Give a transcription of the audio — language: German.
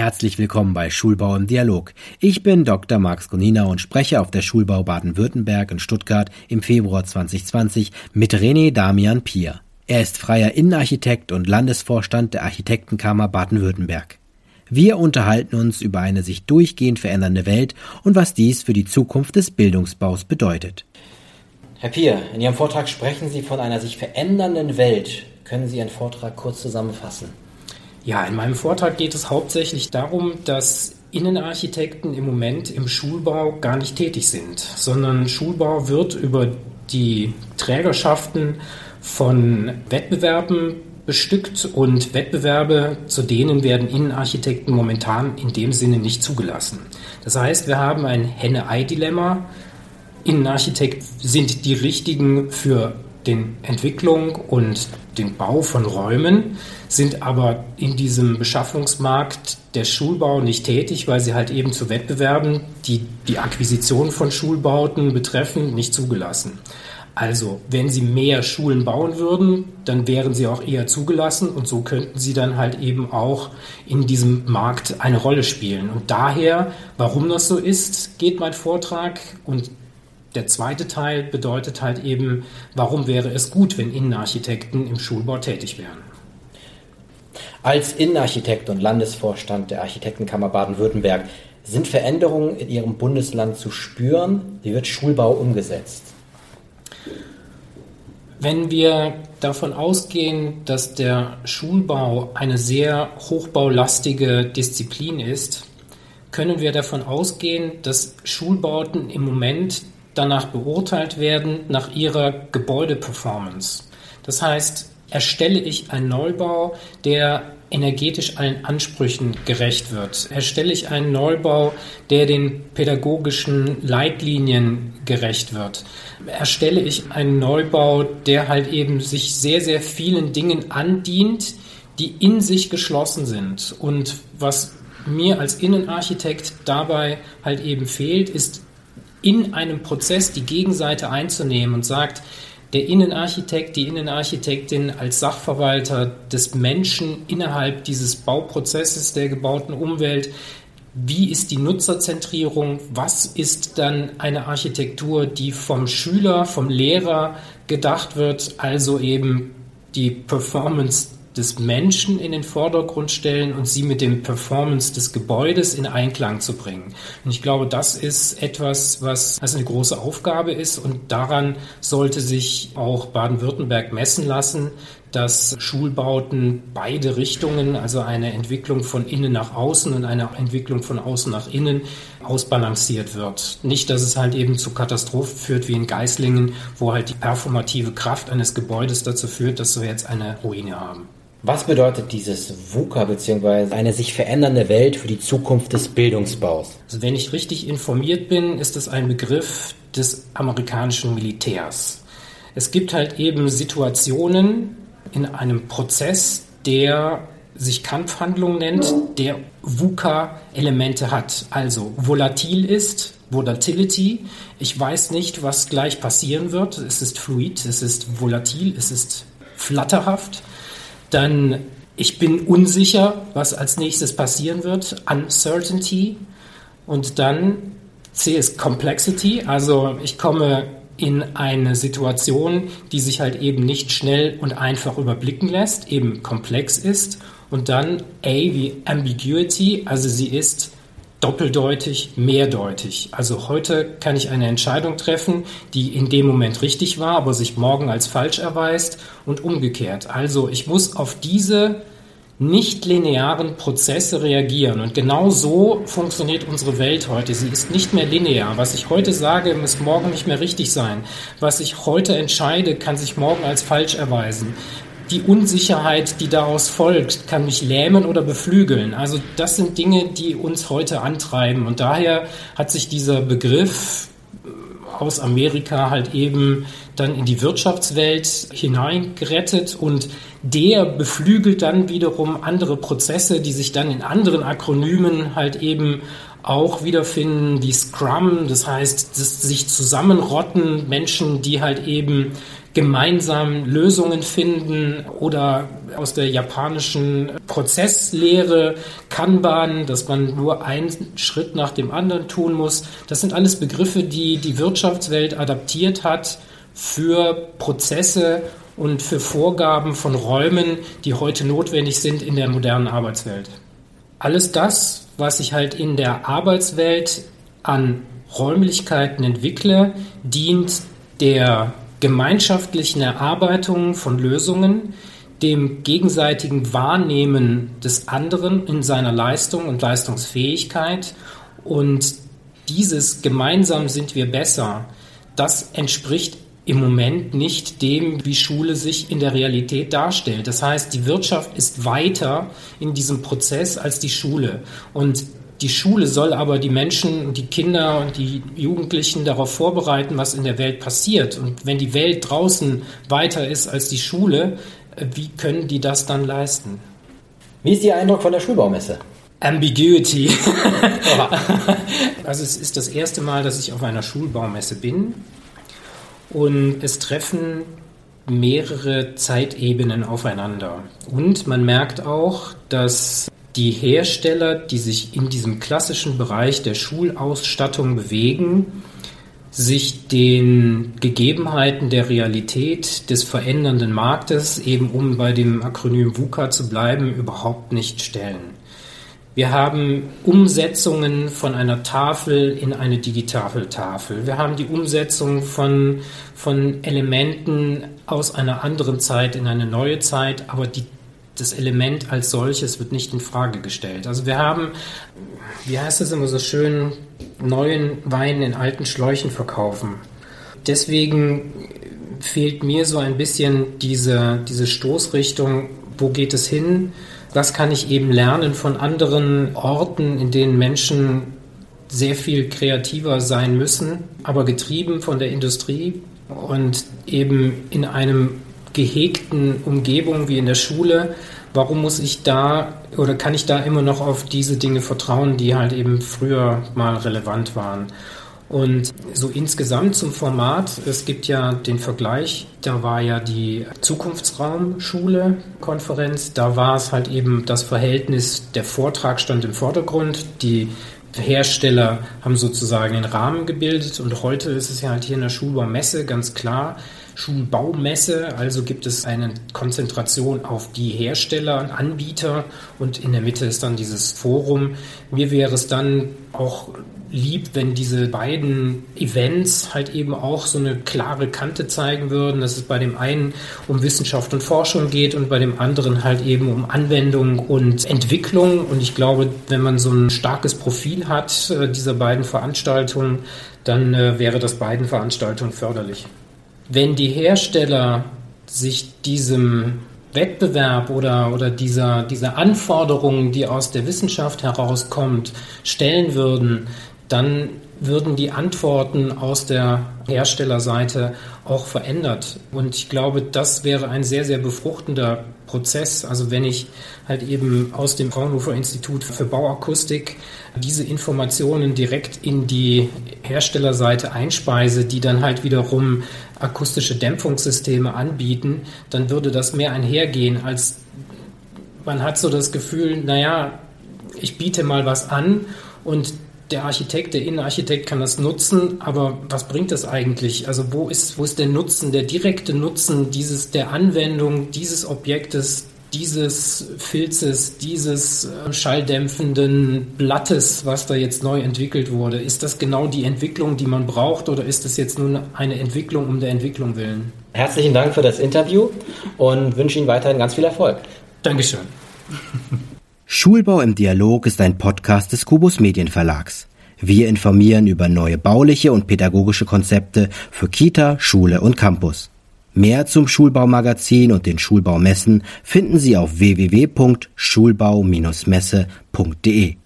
Herzlich willkommen bei Schulbau im Dialog. Ich bin Dr. Max Gonina und spreche auf der Schulbau Baden-Württemberg in Stuttgart im Februar 2020 mit René Damian Pier. Er ist freier Innenarchitekt und Landesvorstand der Architektenkammer Baden-Württemberg. Wir unterhalten uns über eine sich durchgehend verändernde Welt und was dies für die Zukunft des Bildungsbaus bedeutet. Herr Pier, in Ihrem Vortrag sprechen Sie von einer sich verändernden Welt. Können Sie Ihren Vortrag kurz zusammenfassen? Ja, in meinem Vortrag geht es hauptsächlich darum, dass Innenarchitekten im Moment im Schulbau gar nicht tätig sind, sondern Schulbau wird über die Trägerschaften von Wettbewerben bestückt und Wettbewerbe, zu denen werden Innenarchitekten momentan in dem Sinne nicht zugelassen. Das heißt, wir haben ein Henne-Ei-Dilemma. Innenarchitekt sind die richtigen für den Entwicklung und den Bau von Räumen, sind aber in diesem Beschaffungsmarkt der Schulbau nicht tätig, weil sie halt eben zu Wettbewerben, die die Akquisition von Schulbauten betreffen, nicht zugelassen. Also, wenn sie mehr Schulen bauen würden, dann wären sie auch eher zugelassen und so könnten sie dann halt eben auch in diesem Markt eine Rolle spielen. Und daher, warum das so ist, geht mein Vortrag und der zweite Teil bedeutet halt eben, warum wäre es gut, wenn Innenarchitekten im Schulbau tätig wären. Als Innenarchitekt und Landesvorstand der Architektenkammer Baden-Württemberg sind Veränderungen in Ihrem Bundesland zu spüren? Wie wird Schulbau umgesetzt? Wenn wir davon ausgehen, dass der Schulbau eine sehr hochbaulastige Disziplin ist, können wir davon ausgehen, dass Schulbauten im Moment danach beurteilt werden nach ihrer Gebäudeperformance. Das heißt, erstelle ich einen Neubau, der energetisch allen Ansprüchen gerecht wird? Erstelle ich einen Neubau, der den pädagogischen Leitlinien gerecht wird? Erstelle ich einen Neubau, der halt eben sich sehr, sehr vielen Dingen andient, die in sich geschlossen sind? Und was mir als Innenarchitekt dabei halt eben fehlt, ist in einem Prozess die Gegenseite einzunehmen und sagt, der Innenarchitekt, die Innenarchitektin als Sachverwalter des Menschen innerhalb dieses Bauprozesses der gebauten Umwelt, wie ist die Nutzerzentrierung, was ist dann eine Architektur, die vom Schüler, vom Lehrer gedacht wird, also eben die Performance des Menschen in den Vordergrund stellen und sie mit dem Performance des Gebäudes in Einklang zu bringen. Und ich glaube, das ist etwas, was also eine große Aufgabe ist und daran sollte sich auch Baden-Württemberg messen lassen, dass Schulbauten beide Richtungen, also eine Entwicklung von innen nach außen und eine Entwicklung von außen nach innen, ausbalanciert wird. Nicht, dass es halt eben zu Katastrophen führt wie in Geislingen, wo halt die performative Kraft eines Gebäudes dazu führt, dass wir jetzt eine Ruine haben. Was bedeutet dieses VUCA bzw. eine sich verändernde Welt für die Zukunft des Bildungsbaus? Also wenn ich richtig informiert bin, ist es ein Begriff des amerikanischen Militärs. Es gibt halt eben Situationen in einem Prozess, der sich Kampfhandlung nennt, der VUCA-Elemente hat. Also volatil ist, Volatility. Ich weiß nicht, was gleich passieren wird. Es ist fluid, es ist volatil, es ist flatterhaft. Dann, ich bin unsicher, was als nächstes passieren wird. Uncertainty. Und dann C ist Complexity. Also ich komme in eine Situation, die sich halt eben nicht schnell und einfach überblicken lässt, eben komplex ist. Und dann A wie Ambiguity, also sie ist doppeldeutig, mehrdeutig. Also heute kann ich eine Entscheidung treffen, die in dem Moment richtig war, aber sich morgen als falsch erweist und umgekehrt. Also ich muss auf diese nicht linearen Prozesse reagieren. Und genau so funktioniert unsere Welt heute. Sie ist nicht mehr linear. Was ich heute sage, muss morgen nicht mehr richtig sein. Was ich heute entscheide, kann sich morgen als falsch erweisen die Unsicherheit, die daraus folgt, kann mich lähmen oder beflügeln. Also das sind Dinge, die uns heute antreiben. Und daher hat sich dieser Begriff aus Amerika halt eben dann in die Wirtschaftswelt hineingerettet und der beflügelt dann wiederum andere Prozesse, die sich dann in anderen Akronymen halt eben auch wiederfinden, wie Scrum, das heißt, das sich zusammenrotten, Menschen, die halt eben gemeinsam Lösungen finden oder aus der japanischen Prozesslehre Kanban, dass man nur einen Schritt nach dem anderen tun muss. Das sind alles Begriffe, die die Wirtschaftswelt adaptiert hat für Prozesse und für Vorgaben von Räumen, die heute notwendig sind in der modernen Arbeitswelt. Alles das, was ich halt in der Arbeitswelt an Räumlichkeiten entwickle, dient der gemeinschaftlichen Erarbeitung von Lösungen, dem gegenseitigen Wahrnehmen des anderen in seiner Leistung und Leistungsfähigkeit und dieses gemeinsam sind wir besser, das entspricht im Moment nicht dem, wie Schule sich in der Realität darstellt. Das heißt, die Wirtschaft ist weiter in diesem Prozess als die Schule. Und die Schule soll aber die Menschen, die Kinder und die Jugendlichen darauf vorbereiten, was in der Welt passiert. Und wenn die Welt draußen weiter ist als die Schule, äh, wie können die das dann leisten? Wie ist Ihr Eindruck von der Schulbaumesse? Ambiguity. also es ist das erste Mal, dass ich auf einer Schulbaumesse bin und es treffen mehrere Zeitebenen aufeinander. Und man merkt auch, dass die Hersteller, die sich in diesem klassischen Bereich der Schulausstattung bewegen, sich den Gegebenheiten der Realität des verändernden Marktes, eben um bei dem Akronym VUCA zu bleiben, überhaupt nicht stellen. Wir haben Umsetzungen von einer Tafel in eine Digitafeltafel. Wir haben die Umsetzung von, von Elementen aus einer anderen Zeit in eine neue Zeit, aber die das Element als solches wird nicht in Frage gestellt. Also wir haben, wie heißt es immer so schön, neuen Wein in alten Schläuchen verkaufen. Deswegen fehlt mir so ein bisschen diese, diese Stoßrichtung, wo geht es hin? Was kann ich eben lernen von anderen Orten, in denen Menschen sehr viel kreativer sein müssen, aber getrieben von der Industrie und eben in einem gehegten Umgebung wie in der Schule, warum muss ich da oder kann ich da immer noch auf diese Dinge vertrauen, die halt eben früher mal relevant waren? Und so insgesamt zum Format, es gibt ja den Vergleich, da war ja die Zukunftsraumschule-Konferenz, da war es halt eben das Verhältnis, der Vortrag stand im Vordergrund, die Hersteller haben sozusagen den Rahmen gebildet und heute ist es ja halt hier in der Schulbaumesse ganz klar, Schulbaumesse, also gibt es eine Konzentration auf die Hersteller und Anbieter und in der Mitte ist dann dieses Forum. Mir wäre es dann auch lieb, wenn diese beiden Events halt eben auch so eine klare Kante zeigen würden, dass es bei dem einen um Wissenschaft und Forschung geht und bei dem anderen halt eben um Anwendung und Entwicklung. Und ich glaube, wenn man so ein starkes Profil hat äh, dieser beiden Veranstaltungen, dann äh, wäre das beiden Veranstaltungen förderlich wenn die Hersteller sich diesem Wettbewerb oder, oder dieser, dieser Anforderungen, die aus der Wissenschaft herauskommt, stellen würden, dann würden die Antworten aus der Herstellerseite auch verändert. Und ich glaube, das wäre ein sehr, sehr befruchtender Prozess. Also wenn ich halt eben aus dem Fraunhofer Institut für Bauakustik diese Informationen direkt in die Herstellerseite einspeise, die dann halt wiederum akustische Dämpfungssysteme anbieten, dann würde das mehr einhergehen, als man hat so das Gefühl, naja, ich biete mal was an und der Architekt, der Innenarchitekt kann das nutzen, aber was bringt das eigentlich? Also wo ist, wo ist der Nutzen, der direkte Nutzen dieses, der Anwendung dieses Objektes, dieses Filzes, dieses äh, schalldämpfenden Blattes, was da jetzt neu entwickelt wurde? Ist das genau die Entwicklung, die man braucht oder ist das jetzt nur eine Entwicklung um der Entwicklung willen? Herzlichen Dank für das Interview und wünsche Ihnen weiterhin ganz viel Erfolg. Dankeschön. Schulbau im Dialog ist ein Podcast des Kubus Medienverlags. Wir informieren über neue bauliche und pädagogische Konzepte für Kita, Schule und Campus. Mehr zum Schulbaumagazin und den Schulbaumessen finden Sie auf www.schulbau-messe.de.